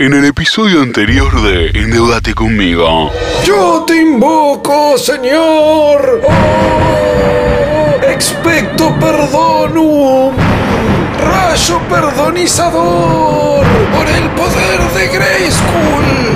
En el episodio anterior de Endeudate conmigo. Yo te invoco, Señor. Oh, expecto perdonum. Rayo perdonizador. Por el poder de Grayskull.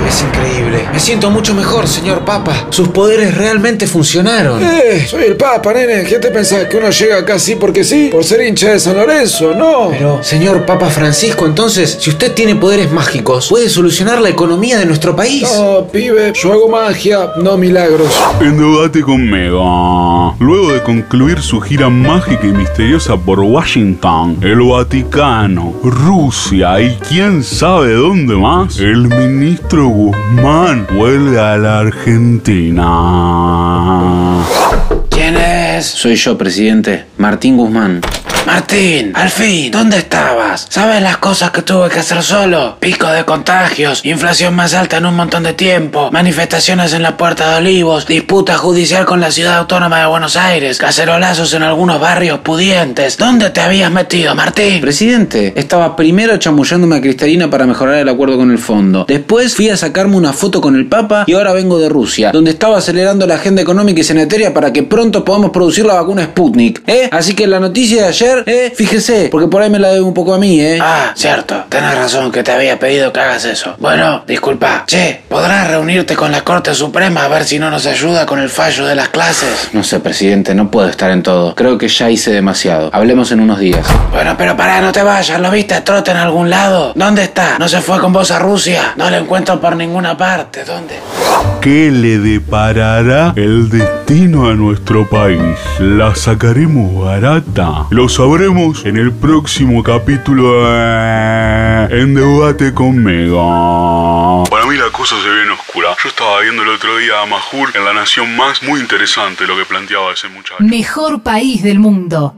Me siento mucho mejor, señor Papa. Sus poderes realmente funcionaron. Eh, soy el Papa, nene. ¿Qué te pensás? ¿Que uno llega acá así porque sí? ¿Por ser hincha de San Lorenzo? No. Pero, señor Papa Francisco, entonces, si usted tiene poderes mágicos, puede solucionar la economía de nuestro país. No, pibe. Yo hago magia, no milagros. Endeudate conmigo. Luego de concluir su gira mágica y misteriosa por Washington, el Vaticano, Rusia y quién sabe dónde más, el ministro Guzmán vuelve a la Argentina. ¿Quién es? Soy yo, presidente. Martín Guzmán. Martín, al fin, ¿dónde estabas? ¿Sabes las cosas que tuve que hacer solo? Pico de contagios, inflación más alta en un montón de tiempo, manifestaciones en la Puerta de Olivos, disputa judicial con la ciudad autónoma de Buenos Aires, cacerolazos en algunos barrios pudientes. ¿Dónde te habías metido, Martín? Presidente, estaba primero chamullándome a Cristalina para mejorar el acuerdo con el fondo. Después fui a sacarme una foto con el Papa y ahora vengo de Rusia, donde estaba acelerando la agenda económica y sanitaria para que pronto podamos producir la vacuna Sputnik. ¿Eh? Así que la noticia de ayer ¿eh? Fíjese, porque por ahí me la debe un poco a mí, ¿eh? Ah, cierto. Tenés razón que te había pedido que hagas eso. Bueno, disculpa. Che, ¿podrás reunirte con la Corte Suprema a ver si no nos ayuda con el fallo de las clases? No sé, presidente, no puedo estar en todo. Creo que ya hice demasiado. Hablemos en unos días. Bueno, pero pará, no te vayas. ¿Lo viste a Trote en algún lado? ¿Dónde está? ¿No se fue con vos a Rusia? No lo encuentro por ninguna parte. ¿Dónde? ¿Qué le deparará el destino a nuestro país? ¿La sacaremos barata? Lo sabremos en el próximo capítulo de Endeudate conmigo. Para mí la cosa se viene oscura. Yo estaba viendo el otro día a Mahur en La Nación Más. Muy interesante lo que planteaba ese muchacho. Mejor país del mundo.